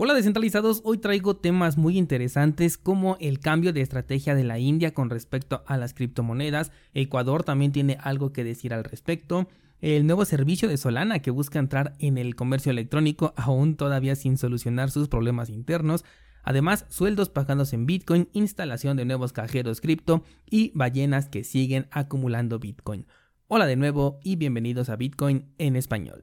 Hola descentralizados, hoy traigo temas muy interesantes como el cambio de estrategia de la India con respecto a las criptomonedas, Ecuador también tiene algo que decir al respecto, el nuevo servicio de Solana que busca entrar en el comercio electrónico aún todavía sin solucionar sus problemas internos, además sueldos pagados en Bitcoin, instalación de nuevos cajeros cripto y ballenas que siguen acumulando Bitcoin. Hola de nuevo y bienvenidos a Bitcoin en español.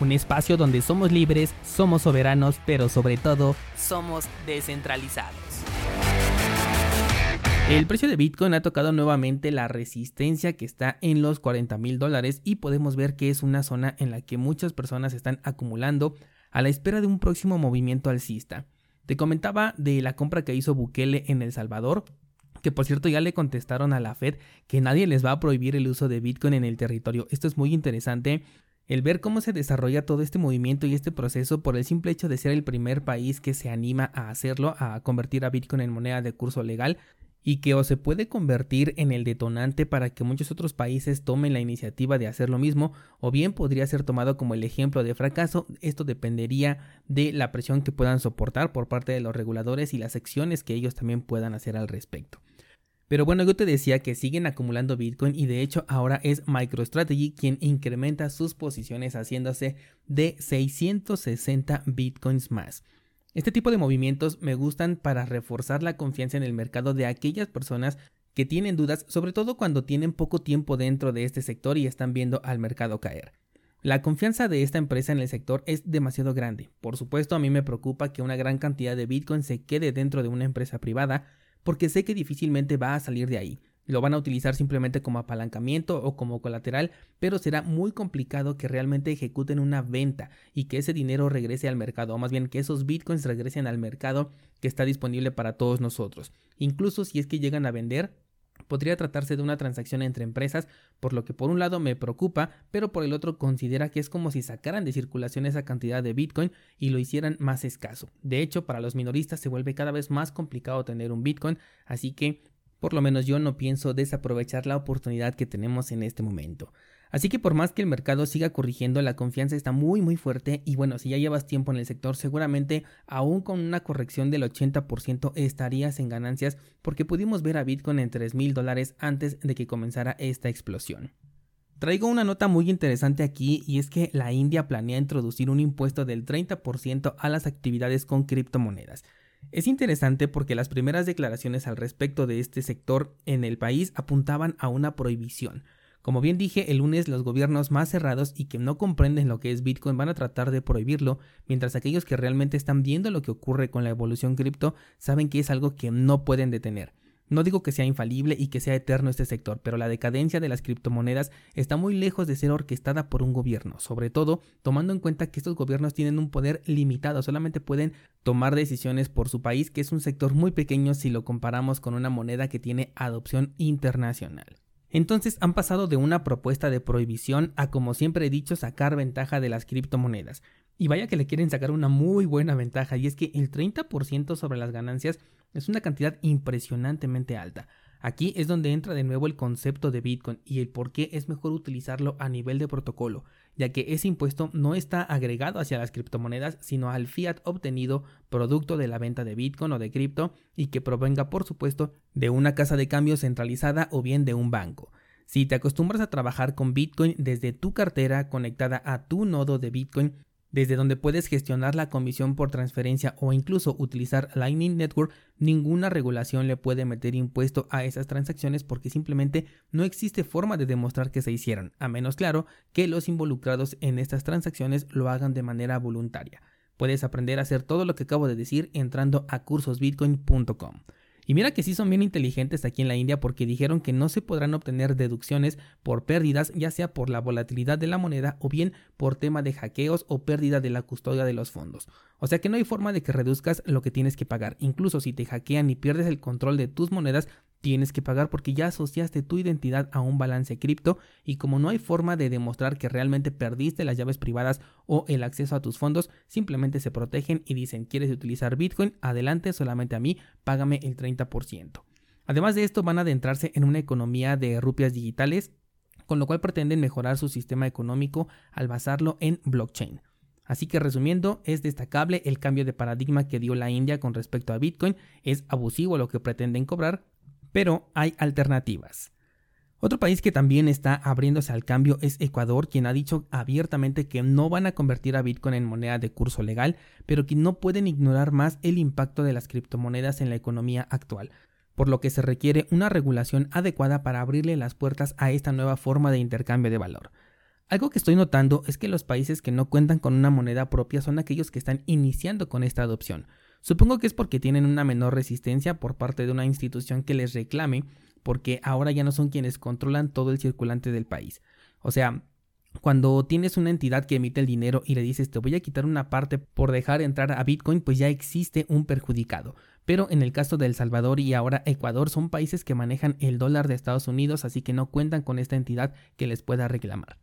un espacio donde somos libres, somos soberanos, pero sobre todo somos descentralizados. El precio de Bitcoin ha tocado nuevamente la resistencia que está en los 40 mil dólares y podemos ver que es una zona en la que muchas personas están acumulando a la espera de un próximo movimiento alcista. Te comentaba de la compra que hizo Bukele en El Salvador, que por cierto ya le contestaron a la Fed que nadie les va a prohibir el uso de Bitcoin en el territorio. Esto es muy interesante el ver cómo se desarrolla todo este movimiento y este proceso por el simple hecho de ser el primer país que se anima a hacerlo, a convertir a Bitcoin en moneda de curso legal, y que o se puede convertir en el detonante para que muchos otros países tomen la iniciativa de hacer lo mismo, o bien podría ser tomado como el ejemplo de fracaso. Esto dependería de la presión que puedan soportar por parte de los reguladores y las acciones que ellos también puedan hacer al respecto. Pero bueno, yo te decía que siguen acumulando Bitcoin y de hecho ahora es MicroStrategy quien incrementa sus posiciones haciéndose de 660 Bitcoins más. Este tipo de movimientos me gustan para reforzar la confianza en el mercado de aquellas personas que tienen dudas, sobre todo cuando tienen poco tiempo dentro de este sector y están viendo al mercado caer. La confianza de esta empresa en el sector es demasiado grande. Por supuesto, a mí me preocupa que una gran cantidad de Bitcoin se quede dentro de una empresa privada, porque sé que difícilmente va a salir de ahí. Lo van a utilizar simplemente como apalancamiento o como colateral, pero será muy complicado que realmente ejecuten una venta y que ese dinero regrese al mercado, o más bien que esos bitcoins regresen al mercado que está disponible para todos nosotros. Incluso si es que llegan a vender, podría tratarse de una transacción entre empresas, por lo que por un lado me preocupa, pero por el otro considera que es como si sacaran de circulación esa cantidad de Bitcoin y lo hicieran más escaso. De hecho, para los minoristas se vuelve cada vez más complicado tener un Bitcoin, así que por lo menos yo no pienso desaprovechar la oportunidad que tenemos en este momento. Así que por más que el mercado siga corrigiendo, la confianza está muy muy fuerte y bueno, si ya llevas tiempo en el sector, seguramente aún con una corrección del 80% estarías en ganancias porque pudimos ver a Bitcoin en 3 mil dólares antes de que comenzara esta explosión. Traigo una nota muy interesante aquí y es que la India planea introducir un impuesto del 30% a las actividades con criptomonedas. Es interesante porque las primeras declaraciones al respecto de este sector en el país apuntaban a una prohibición, como bien dije, el lunes los gobiernos más cerrados y que no comprenden lo que es Bitcoin van a tratar de prohibirlo, mientras aquellos que realmente están viendo lo que ocurre con la evolución cripto saben que es algo que no pueden detener. No digo que sea infalible y que sea eterno este sector, pero la decadencia de las criptomonedas está muy lejos de ser orquestada por un gobierno, sobre todo tomando en cuenta que estos gobiernos tienen un poder limitado, solamente pueden tomar decisiones por su país, que es un sector muy pequeño si lo comparamos con una moneda que tiene adopción internacional. Entonces han pasado de una propuesta de prohibición a, como siempre he dicho, sacar ventaja de las criptomonedas. Y vaya que le quieren sacar una muy buena ventaja, y es que el 30% sobre las ganancias es una cantidad impresionantemente alta. Aquí es donde entra de nuevo el concepto de Bitcoin y el por qué es mejor utilizarlo a nivel de protocolo, ya que ese impuesto no está agregado hacia las criptomonedas, sino al fiat obtenido producto de la venta de Bitcoin o de cripto y que provenga, por supuesto, de una casa de cambio centralizada o bien de un banco. Si te acostumbras a trabajar con Bitcoin desde tu cartera conectada a tu nodo de Bitcoin, desde donde puedes gestionar la comisión por transferencia o incluso utilizar Lightning Network, ninguna regulación le puede meter impuesto a esas transacciones porque simplemente no existe forma de demostrar que se hicieron, a menos claro que los involucrados en estas transacciones lo hagan de manera voluntaria. Puedes aprender a hacer todo lo que acabo de decir entrando a cursosbitcoin.com. Y mira que sí son bien inteligentes aquí en la India porque dijeron que no se podrán obtener deducciones por pérdidas, ya sea por la volatilidad de la moneda o bien por tema de hackeos o pérdida de la custodia de los fondos. O sea que no hay forma de que reduzcas lo que tienes que pagar. Incluso si te hackean y pierdes el control de tus monedas, tienes que pagar porque ya asociaste tu identidad a un balance cripto y como no hay forma de demostrar que realmente perdiste las llaves privadas o el acceso a tus fondos, simplemente se protegen y dicen quieres utilizar Bitcoin, adelante solamente a mí, págame el 30%. Además de esto van a adentrarse en una economía de rupias digitales, con lo cual pretenden mejorar su sistema económico al basarlo en blockchain. Así que resumiendo, es destacable el cambio de paradigma que dio la India con respecto a Bitcoin, es abusivo lo que pretenden cobrar, pero hay alternativas. Otro país que también está abriéndose al cambio es Ecuador, quien ha dicho abiertamente que no van a convertir a Bitcoin en moneda de curso legal, pero que no pueden ignorar más el impacto de las criptomonedas en la economía actual, por lo que se requiere una regulación adecuada para abrirle las puertas a esta nueva forma de intercambio de valor. Algo que estoy notando es que los países que no cuentan con una moneda propia son aquellos que están iniciando con esta adopción. Supongo que es porque tienen una menor resistencia por parte de una institución que les reclame, porque ahora ya no son quienes controlan todo el circulante del país. O sea, cuando tienes una entidad que emite el dinero y le dices te voy a quitar una parte por dejar entrar a Bitcoin, pues ya existe un perjudicado. Pero en el caso de El Salvador y ahora Ecuador son países que manejan el dólar de Estados Unidos, así que no cuentan con esta entidad que les pueda reclamar.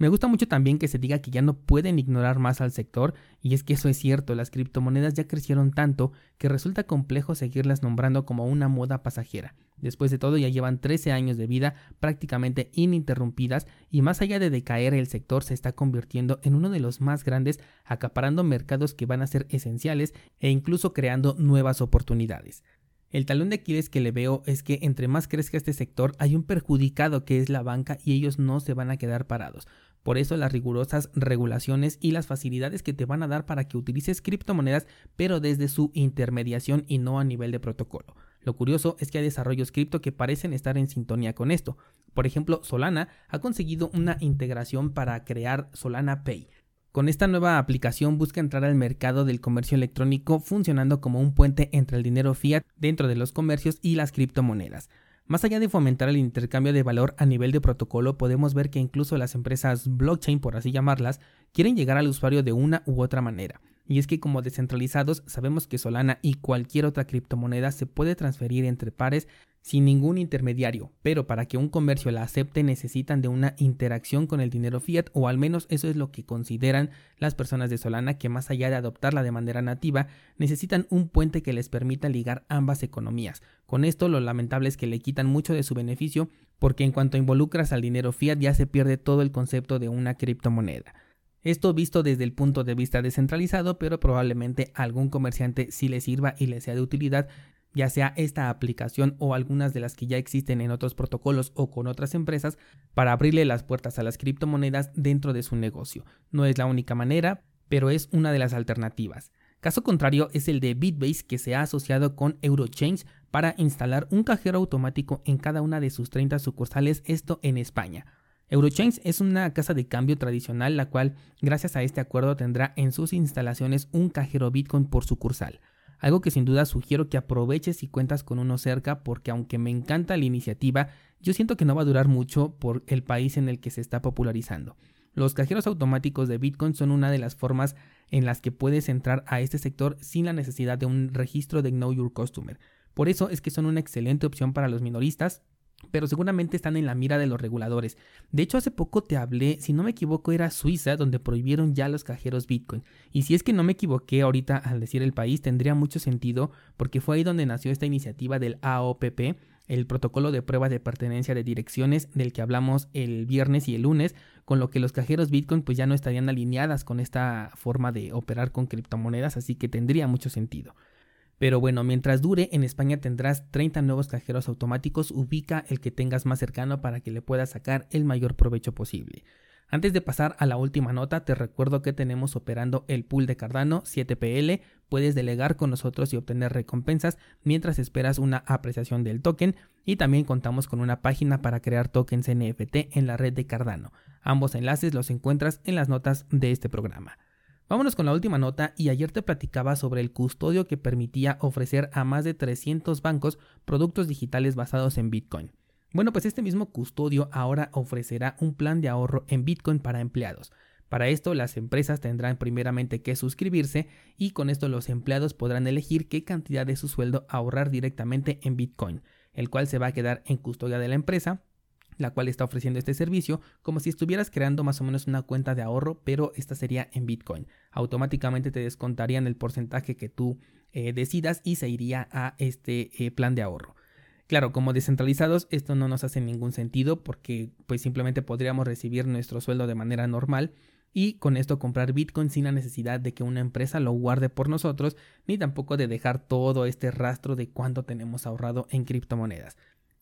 Me gusta mucho también que se diga que ya no pueden ignorar más al sector, y es que eso es cierto, las criptomonedas ya crecieron tanto que resulta complejo seguirlas nombrando como una moda pasajera. Después de todo ya llevan 13 años de vida prácticamente ininterrumpidas y más allá de decaer el sector se está convirtiendo en uno de los más grandes, acaparando mercados que van a ser esenciales e incluso creando nuevas oportunidades. El talón de Aquiles que le veo es que entre más crezca este sector hay un perjudicado que es la banca y ellos no se van a quedar parados. Por eso las rigurosas regulaciones y las facilidades que te van a dar para que utilices criptomonedas pero desde su intermediación y no a nivel de protocolo. Lo curioso es que hay desarrollos cripto que parecen estar en sintonía con esto. Por ejemplo, Solana ha conseguido una integración para crear Solana Pay. Con esta nueva aplicación busca entrar al mercado del comercio electrónico funcionando como un puente entre el dinero fiat dentro de los comercios y las criptomonedas. Más allá de fomentar el intercambio de valor a nivel de protocolo, podemos ver que incluso las empresas blockchain, por así llamarlas, quieren llegar al usuario de una u otra manera. Y es que como descentralizados sabemos que Solana y cualquier otra criptomoneda se puede transferir entre pares sin ningún intermediario, pero para que un comercio la acepte necesitan de una interacción con el dinero fiat o al menos eso es lo que consideran las personas de Solana que más allá de adoptarla de manera nativa necesitan un puente que les permita ligar ambas economías. Con esto lo lamentable es que le quitan mucho de su beneficio porque en cuanto involucras al dinero fiat ya se pierde todo el concepto de una criptomoneda. Esto visto desde el punto de vista descentralizado, pero probablemente a algún comerciante sí le sirva y le sea de utilidad, ya sea esta aplicación o algunas de las que ya existen en otros protocolos o con otras empresas, para abrirle las puertas a las criptomonedas dentro de su negocio. No es la única manera, pero es una de las alternativas. Caso contrario es el de Bitbase que se ha asociado con Eurochange para instalar un cajero automático en cada una de sus 30 sucursales, esto en España. Eurochange es una casa de cambio tradicional la cual, gracias a este acuerdo, tendrá en sus instalaciones un cajero Bitcoin por sucursal. Algo que sin duda sugiero que aproveches si cuentas con uno cerca porque aunque me encanta la iniciativa, yo siento que no va a durar mucho por el país en el que se está popularizando. Los cajeros automáticos de Bitcoin son una de las formas en las que puedes entrar a este sector sin la necesidad de un registro de Know Your Customer. Por eso es que son una excelente opción para los minoristas pero seguramente están en la mira de los reguladores. De hecho, hace poco te hablé, si no me equivoco, era Suiza, donde prohibieron ya los cajeros Bitcoin. Y si es que no me equivoqué ahorita al decir el país, tendría mucho sentido, porque fue ahí donde nació esta iniciativa del AOPP, el protocolo de prueba de pertenencia de direcciones del que hablamos el viernes y el lunes, con lo que los cajeros Bitcoin pues ya no estarían alineadas con esta forma de operar con criptomonedas, así que tendría mucho sentido. Pero bueno, mientras dure, en España tendrás 30 nuevos cajeros automáticos, ubica el que tengas más cercano para que le puedas sacar el mayor provecho posible. Antes de pasar a la última nota, te recuerdo que tenemos operando el pool de Cardano 7PL, puedes delegar con nosotros y obtener recompensas mientras esperas una apreciación del token y también contamos con una página para crear tokens NFT en la red de Cardano. Ambos enlaces los encuentras en las notas de este programa. Vámonos con la última nota y ayer te platicaba sobre el custodio que permitía ofrecer a más de 300 bancos productos digitales basados en Bitcoin. Bueno, pues este mismo custodio ahora ofrecerá un plan de ahorro en Bitcoin para empleados. Para esto las empresas tendrán primeramente que suscribirse y con esto los empleados podrán elegir qué cantidad de su sueldo ahorrar directamente en Bitcoin, el cual se va a quedar en custodia de la empresa la cual está ofreciendo este servicio, como si estuvieras creando más o menos una cuenta de ahorro, pero esta sería en Bitcoin. Automáticamente te descontarían el porcentaje que tú eh, decidas y se iría a este eh, plan de ahorro. Claro, como descentralizados esto no nos hace ningún sentido porque pues simplemente podríamos recibir nuestro sueldo de manera normal y con esto comprar Bitcoin sin la necesidad de que una empresa lo guarde por nosotros ni tampoco de dejar todo este rastro de cuánto tenemos ahorrado en criptomonedas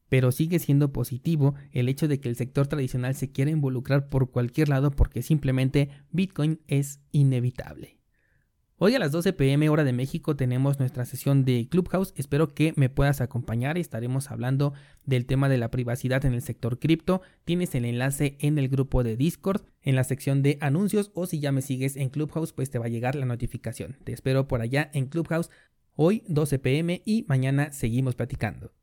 pero sigue siendo positivo el hecho de que el sector tradicional se quiera involucrar por cualquier lado porque simplemente Bitcoin es inevitable. Hoy a las 12 pm hora de México tenemos nuestra sesión de Clubhouse. Espero que me puedas acompañar. Estaremos hablando del tema de la privacidad en el sector cripto. Tienes el enlace en el grupo de Discord, en la sección de anuncios o si ya me sigues en Clubhouse pues te va a llegar la notificación. Te espero por allá en Clubhouse hoy 12 pm y mañana seguimos platicando.